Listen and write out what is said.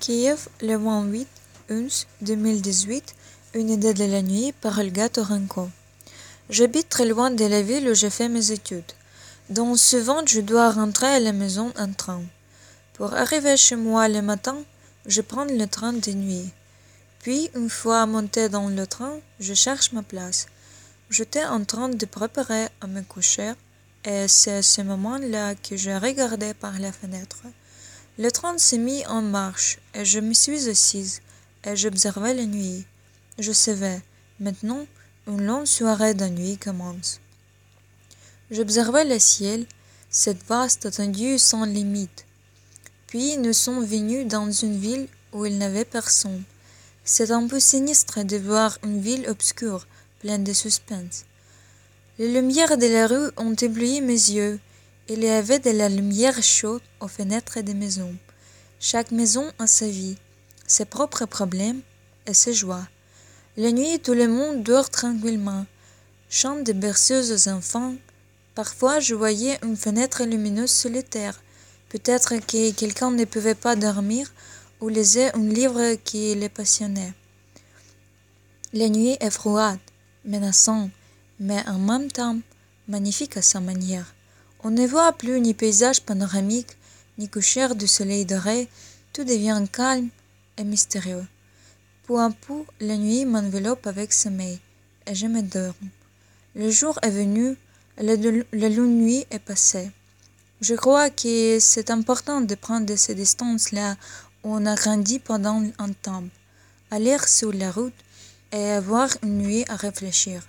Kiev, le 28 11 2018, Une idée de la nuit par Olga Torenko. J'habite très loin de la ville où je fais mes études. Donc souvent je dois rentrer à la maison en train. Pour arriver chez moi le matin, je prends le train de nuit. Puis, une fois monté dans le train, je cherche ma place. J'étais en train de préparer à me coucher et c'est à ce moment-là que je regardais par la fenêtre. Le train s'est mis en marche et je me suis assise et j'observais la nuit. Je savais, maintenant, une longue soirée de nuit commence. J'observais le ciel, cette vaste étendue sans limite. Puis nous sommes venus dans une ville où il n'y avait personne. C'est un peu sinistre de voir une ville obscure, pleine de suspense. Les lumières de la rue ont ébloui mes yeux. Il y avait de la lumière chaude aux fenêtres des maisons. Chaque maison a sa vie, ses propres problèmes et ses joies. La nuit, tout le monde dort tranquillement, chante des berceuses aux enfants. Parfois, je voyais une fenêtre lumineuse solitaire. Peut-être que quelqu'un ne pouvait pas dormir ou lisait un livre qui les passionnait. La nuit est froide, menaçante, mais en même temps magnifique à sa manière. On ne voit plus ni paysage panoramique, ni coucher du soleil doré, tout devient calme et mystérieux. Peu à peu, la nuit m'enveloppe avec sommeil, et je me dors. Le jour est venu, la, la lune nuit est passée. Je crois que c'est important de prendre ces distances-là où on a grandi pendant un temps, aller sur la route et avoir une nuit à réfléchir.